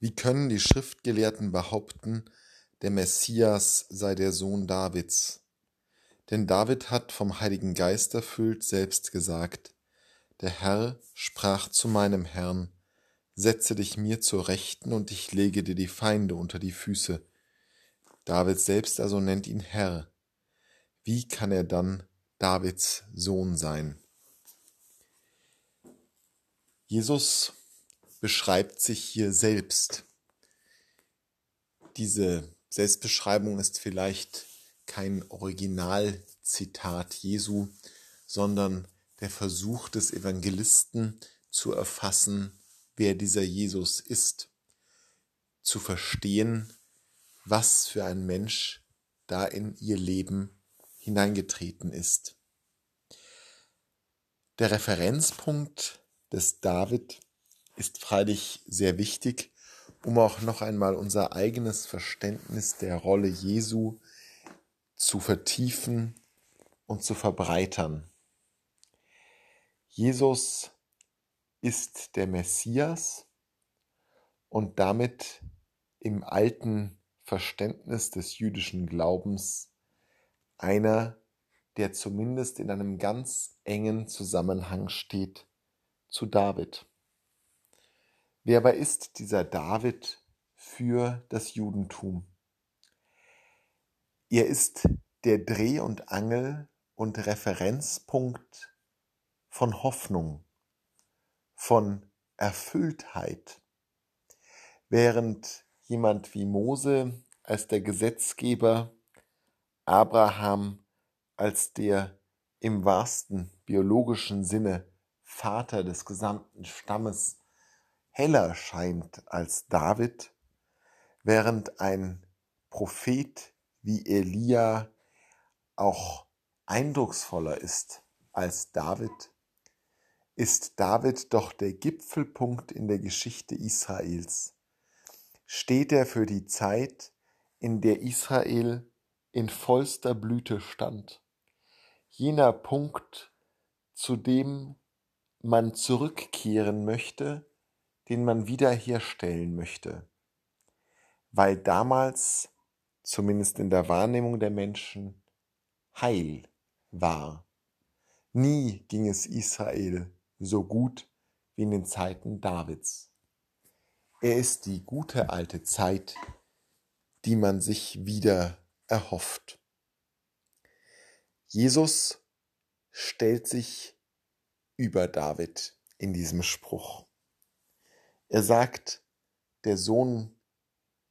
Wie können die Schriftgelehrten behaupten, der Messias sei der Sohn Davids? Denn David hat vom Heiligen Geist erfüllt selbst gesagt, der Herr sprach zu meinem Herrn, setze dich mir zur Rechten und ich lege dir die Feinde unter die Füße. David selbst also nennt ihn Herr. Wie kann er dann Davids Sohn sein? Jesus beschreibt sich hier selbst. Diese Selbstbeschreibung ist vielleicht kein Originalzitat Jesu, sondern der Versuch des Evangelisten zu erfassen, wer dieser Jesus ist, zu verstehen, was für ein Mensch da in ihr Leben hineingetreten ist. Der Referenzpunkt des David ist freilich sehr wichtig, um auch noch einmal unser eigenes Verständnis der Rolle Jesu zu vertiefen und zu verbreitern. Jesus ist der Messias und damit im alten Verständnis des jüdischen Glaubens einer, der zumindest in einem ganz engen Zusammenhang steht zu David. Wer aber ist dieser David für das Judentum? Er ist der Dreh- und Angel- und Referenzpunkt von Hoffnung, von Erfülltheit. Während jemand wie Mose als der Gesetzgeber, Abraham als der im wahrsten biologischen Sinne Vater des gesamten Stammes heller scheint als David, während ein Prophet wie Elia auch eindrucksvoller ist als David, ist David doch der Gipfelpunkt in der Geschichte Israels. Steht er für die Zeit, in der Israel in vollster Blüte stand. Jener Punkt, zu dem man zurückkehren möchte, den man wiederherstellen möchte, weil damals, zumindest in der Wahrnehmung der Menschen, Heil war. Nie ging es Israel so gut wie in den Zeiten Davids. Er ist die gute alte Zeit, die man sich wieder erhofft. Jesus stellt sich über David in diesem Spruch. Er sagt, der Sohn,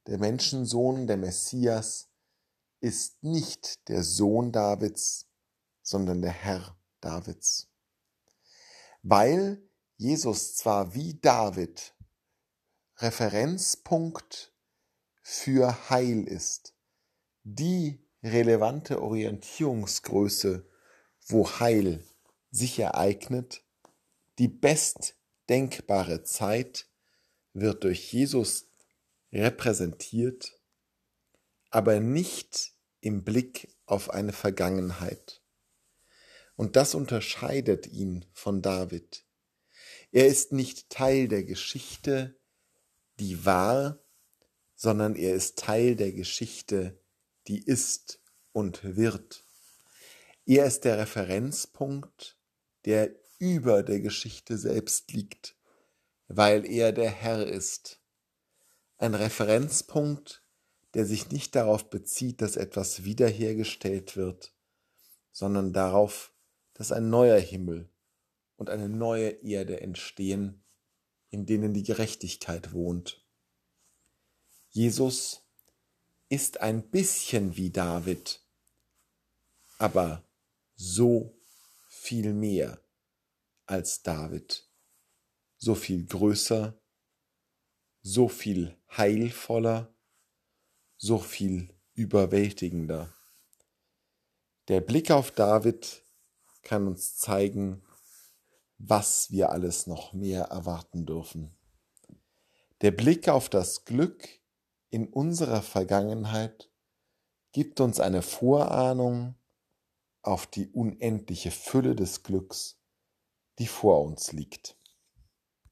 der Menschensohn, der Messias, ist nicht der Sohn Davids, sondern der Herr Davids. Weil Jesus zwar wie David Referenzpunkt für Heil ist, die relevante Orientierungsgröße, wo Heil sich ereignet, die bestdenkbare Zeit, wird durch Jesus repräsentiert, aber nicht im Blick auf eine Vergangenheit. Und das unterscheidet ihn von David. Er ist nicht Teil der Geschichte, die war, sondern er ist Teil der Geschichte, die ist und wird. Er ist der Referenzpunkt, der über der Geschichte selbst liegt weil er der Herr ist. Ein Referenzpunkt, der sich nicht darauf bezieht, dass etwas wiederhergestellt wird, sondern darauf, dass ein neuer Himmel und eine neue Erde entstehen, in denen die Gerechtigkeit wohnt. Jesus ist ein bisschen wie David, aber so viel mehr als David so viel größer, so viel heilvoller, so viel überwältigender. Der Blick auf David kann uns zeigen, was wir alles noch mehr erwarten dürfen. Der Blick auf das Glück in unserer Vergangenheit gibt uns eine Vorahnung auf die unendliche Fülle des Glücks, die vor uns liegt.